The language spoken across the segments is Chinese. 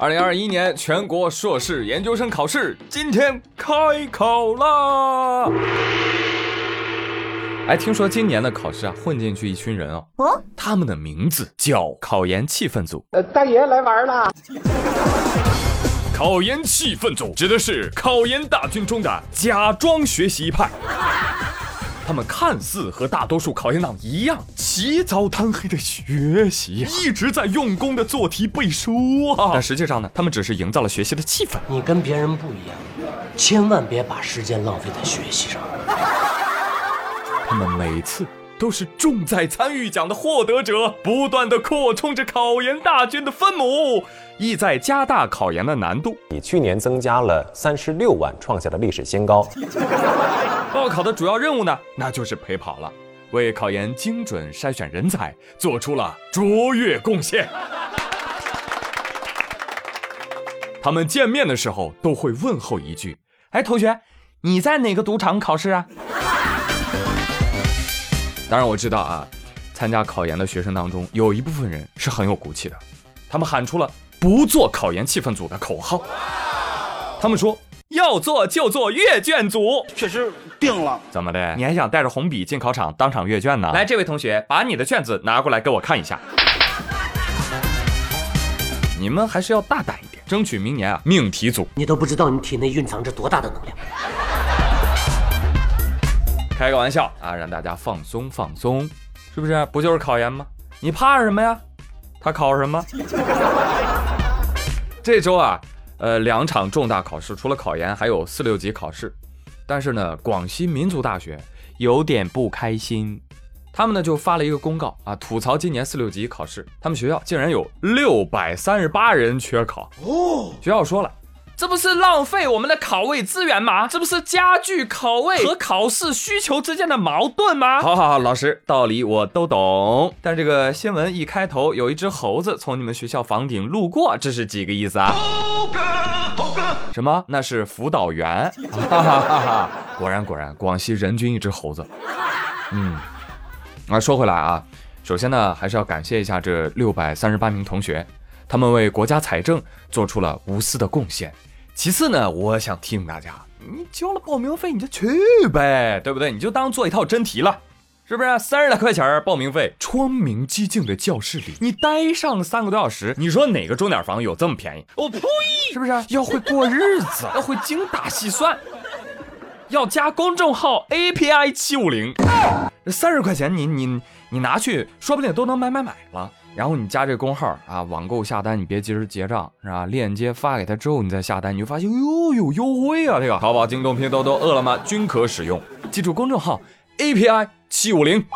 二零二一年全国硕士研究生考试今天开考啦！哎，听说今年的考试啊，混进去一群人哦，哦，他们的名字叫考研气氛组。呃，大爷来玩了。考研气氛组指的是考研大军中的假装学习派。他们看似和大多数考研党一样起早贪黑的学习，一直在用功的做题背书啊，但实际上呢，他们只是营造了学习的气氛。你跟别人不一样，千万别把时间浪费在学习上。他们每次都是重在参与奖的获得者，不断的扩充着考研大军的分母，意在加大考研的难度。比去年增加了三十六万，创下了历史新高。报考的主要任务呢，那就是陪跑了，为考研精准筛选人才做出了卓越贡献。他们见面的时候都会问候一句：“哎，同学，你在哪个赌场考试啊？”当然我知道啊，参加考研的学生当中有一部分人是很有骨气的，他们喊出了“不做考研气氛组”的口号。他们说。要做就做阅卷组，确实定了。怎么的？你还想带着红笔进考场当场阅卷呢？来，这位同学，把你的卷子拿过来给我看一下。你们还是要大胆一点，争取明年啊命题组。你都不知道你体内蕴藏着多大的能量。开个玩笑啊，让大家放松放松，是不是？不就是考研吗？你怕什么呀？他考什么？这周啊。呃，两场重大考试，除了考研，还有四六级考试。但是呢，广西民族大学有点不开心，他们呢就发了一个公告啊，吐槽今年四六级考试，他们学校竟然有六百三十八人缺考。哦，学校说了。这不是浪费我们的考位资源吗？这不是加剧考位和考试需求之间的矛盾吗？好好好，老师，道理我都懂。但这个新闻一开头有一只猴子从你们学校房顶路过，这是几个意思啊？猴哥，猴哥，什么？那是辅导员。哈哈哈哈果然果然，广西人均一只猴子。嗯，啊，说回来啊，首先呢，还是要感谢一下这六百三十八名同学，他们为国家财政做出了无私的贡献。其次呢，我想提醒大家，你交了报名费，你就去呗，对不对？你就当做一套真题了，是不是？三十来块钱报名费，窗明几净的教室里，你待上三个多小时，你说哪个钟点房有这么便宜？我呸！是不是？要会过日子，要会精打细算，要加公众号 API 七五零，这三十块钱你你你拿去，说不定都能买买买了。然后你加这个工号啊，网购下单你别急着结账是吧？链接发给他之后你再下单，你就发现哟有优惠啊！这个淘宝、京东、拼多多、饿了么均可使用。记住公众号 API 七五零。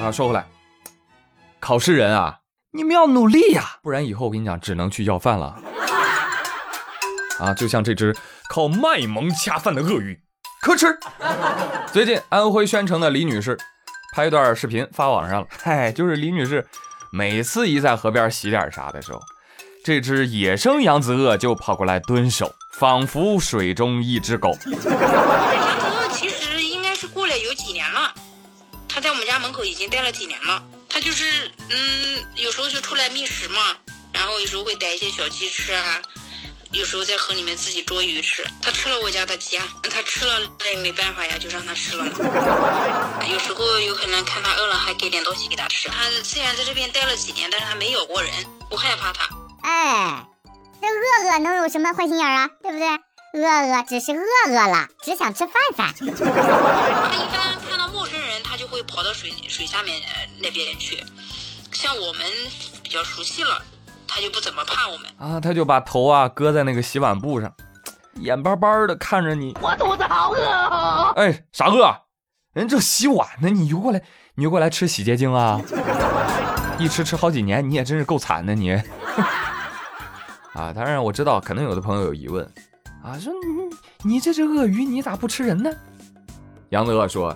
啊，说回来，考试人啊，你们要努力呀，不然以后我跟你讲只能去要饭了。啊，就像这只靠卖萌恰饭的鳄鱼，可吃。最近安徽宣城的李女士。拍一段视频发网上了，嗨，就是李女士每次一在河边洗脸啥的时候，这只野生扬子鳄就跑过来蹲守，仿佛水中一只狗。扬子鳄其实应该是过来有几年了，它在我们家门口已经待了几年了。它就是嗯，有时候就出来觅食嘛，然后有时候会逮一些小鸡吃啊。有时候在河里面自己捉鱼吃，它吃了我家的鸡啊，它吃了那也没办法呀，就让它吃了嘛。有时候有可能看它饿了，还给点东西给它吃。它虽然在这边待了几年，但是它没咬过人，不害怕它。哎，这饿饿能有什么坏心眼啊？对不对？饿饿只是饿饿了，只想吃饭饭。它一般看到陌生人，它就会跑到水水下面那边去。像我们比较熟悉了。他就不怎么怕我们啊，他就把头啊搁在那个洗碗布上，眼巴巴的看着你。我肚子好饿啊！哎，傻饿，人正洗碗呢，你游过来，你游过来吃洗洁精啊？一吃吃好几年，你也真是够惨的你。啊，当然我知道，可能有的朋友有疑问啊，说你你这只鳄鱼，你咋不吃人呢？杨子鳄说，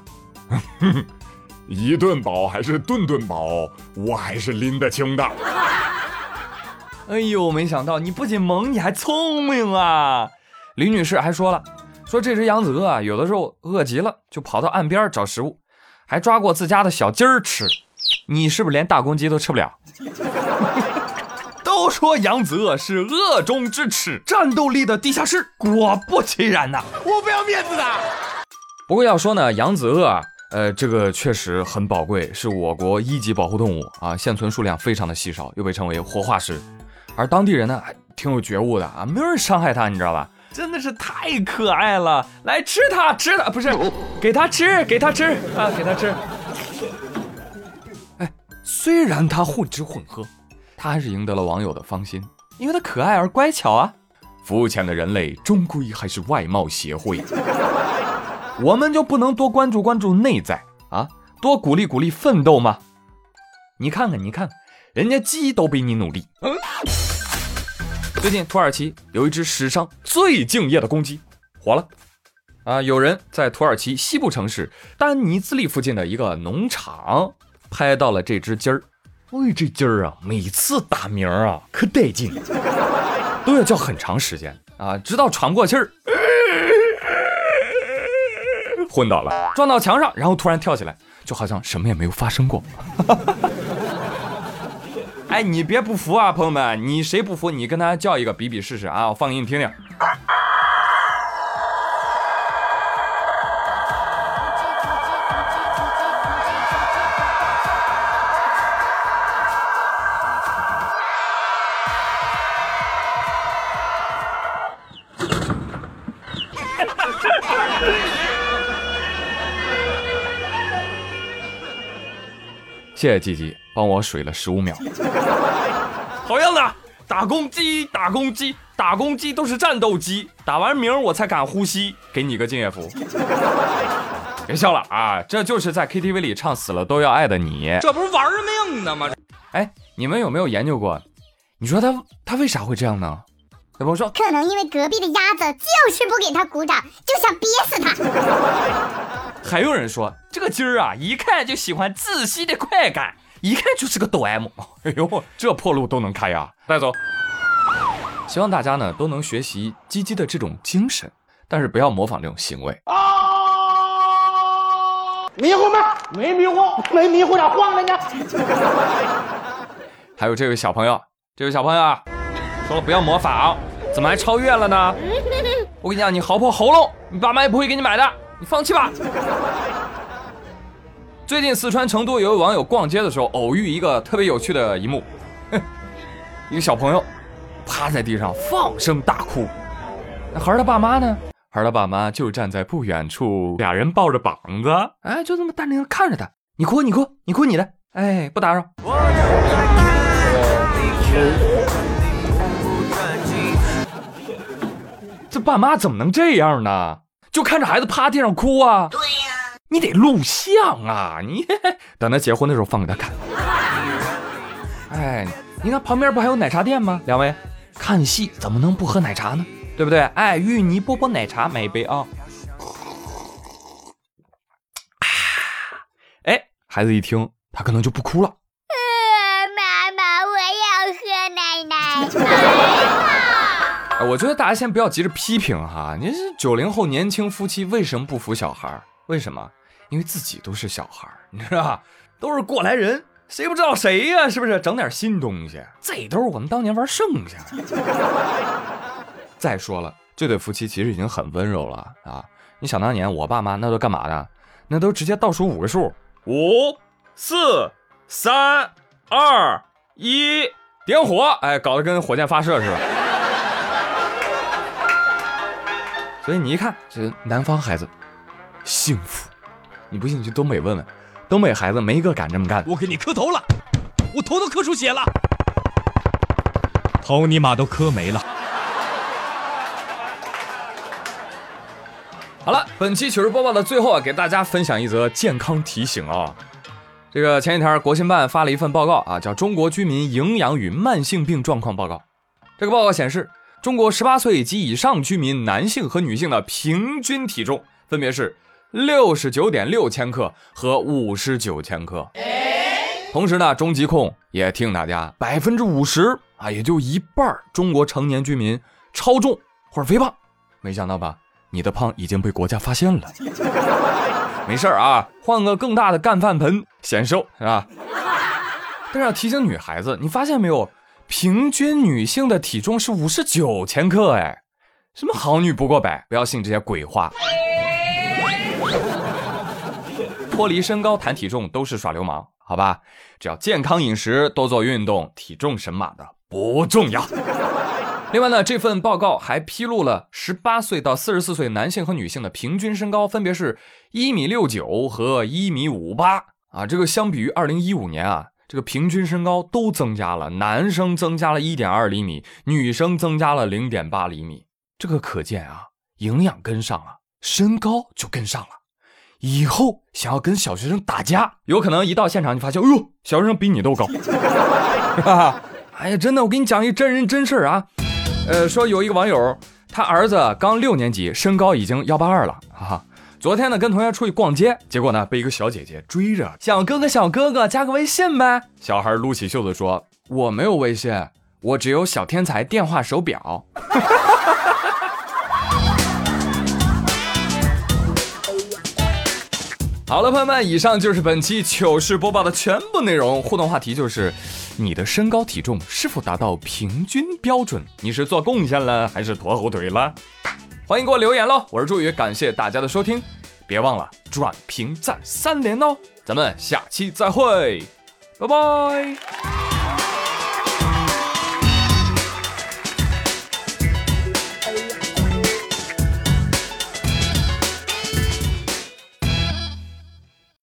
一顿饱还是顿顿饱，我还是拎得清的。哎呦，没想到你不仅萌，你还聪明啊！李女士还说了，说这只扬子鳄啊，有的时候饿极了就跑到岸边找食物，还抓过自家的小鸡儿吃。你是不是连大公鸡都吃不了？都说扬子鳄是鳄中之耻，战斗力的地下室。果不其然呐，我不要面子的。不过要说呢，扬子鳄啊，呃，这个确实很宝贵，是我国一级保护动物啊，现存数量非常的稀少，又被称为活化石。而当地人呢，还挺有觉悟的啊，没有人伤害它，你知道吧？真的是太可爱了，来吃它，吃它，不是，给它吃，给它吃啊，给它吃。哎，虽然它混吃混喝，它还是赢得了网友的芳心，因为它可爱而乖巧啊。肤浅的人类终归还是外貌协会。我们就不能多关注关注内在啊，多鼓励鼓励奋斗吗？你看看，你看，人家鸡都比你努力。最近土耳其有一只史上最敬业的公鸡火了啊！有人在土耳其西部城市丹尼兹利附近的一个农场拍到了这只鸡儿。喂，这鸡儿啊，每次打鸣啊可带劲，都要叫很长时间啊，直到喘过气儿。昏倒了，撞到墙上，然后突然跳起来，就好像什么也没有发生过。哎，你别不服啊，朋友们，你谁不服？你跟他叫一个比比试试啊！我放给你听听。谢谢鸡鸡帮我水了十五秒。好样的，打公鸡，打公鸡，打公鸡都是战斗机，打完鸣我才敢呼吸，给你个敬业福。别笑了啊，这就是在 KTV 里唱死了都要爱的你，这不是玩命呢吗？哎，你们有没有研究过？你说他他为啥会这样呢？小朋友说，可能因为隔壁的鸭子就是不给他鼓掌，就想憋死他。还有人说这个鸡儿啊，一看就喜欢窒息的快感，一看就是个抖 M。哎呦，这破路都能开呀！带走。希望大家呢都能学习鸡鸡的这种精神，但是不要模仿这种行为。啊！迷糊吗？没迷糊，没迷糊，咋晃了呢？还有这位小朋友，这位小朋友啊，说了不要模仿，怎么还超越了呢？我跟你讲，你嚎破喉咙，你爸妈也不会给你买的。你放弃吧。最近四川成都有位网友逛街的时候，偶遇一个特别有趣的一幕，一个小朋友趴在地上放声大哭，那孩儿他爸妈呢？孩儿他爸妈就站在不远处，俩人抱着膀子，哎，就这么淡定的看着他。你哭，你哭，你哭你的，哎，不打扰。这爸妈怎么能这样呢？就看着孩子趴地上哭啊！对呀，你得录像啊！你 等他结婚的时候放给他看。哎，你看旁边不还有奶茶店吗？两位看戏怎么能不喝奶茶呢？对不对？哎，芋泥波波奶茶买一杯啊！哎，孩子一听，他可能就不哭了。妈妈，我要喝奶奶。我觉得大家先不要急着批评哈，您是九零后年轻夫妻为什么不服小孩？为什么？因为自己都是小孩，你知道吧？都是过来人，谁不知道谁呀？是不是？整点新东西，这都是我们当年玩剩下的。再说了，这对夫妻其实已经很温柔了啊！你想当年我爸妈那都干嘛的？那都直接倒数五个数，五、四、三、二、一，点火！哎，搞得跟火箭发射似的。所以你一看，这南方孩子幸福，你不信你去东北问问，东北孩子没一个敢这么干。我给你磕头了，我头都磕出血了，头尼玛都磕没了。好了，本期糗事播报的最后啊，给大家分享一则健康提醒啊。这个前几天国新办发了一份报告啊，叫《中国居民营养与慢性病状况报告》。这个报告显示。中国十八岁及以上居民男性和女性的平均体重分别是六十九点六千克和五十九千克。同时呢，中疾控也提醒大家，百分之五十啊，也就一半中国成年居民超重或者肥胖。没想到吧？你的胖已经被国家发现了。没事啊，换个更大的干饭盆显瘦是吧？但是要提醒女孩子，你发现没有？平均女性的体重是五十九千克，哎，什么好女不过百，不要信这些鬼话。脱离身高谈体重都是耍流氓，好吧？只要健康饮食，多做运动，体重神马的不重要。另外呢，这份报告还披露了十八岁到四十四岁男性和女性的平均身高分别是一米六九和一米五八啊。这个相比于二零一五年啊，这个平均身高都增加了，男生增加了一点二厘米，女生增加了零点八厘米。这个可见啊，营养跟上了，身高就跟上了。以后想要跟小学生打架，有可能一到现场你发现，哎呦，小学生比你都高。哎呀，真的，我给你讲一真人真事儿啊。呃，说有一个网友，他儿子刚六年级，身高已经幺八二了，哈哈。昨天呢，跟同学出去逛街，结果呢，被一个小姐姐追着，小哥哥，小哥哥，加个微信呗。小孩撸起袖子说：“我没有微信，我只有小天才电话手表。”好了，朋友们，以上就是本期糗事播报的全部内容。互动话题就是：你的身高体重是否达到平均标准？你是做贡献了还是拖后腿了？欢迎给我留言喽！我是朱宇，感谢大家的收听，别忘了转评赞三连哦！咱们下期再会，拜拜。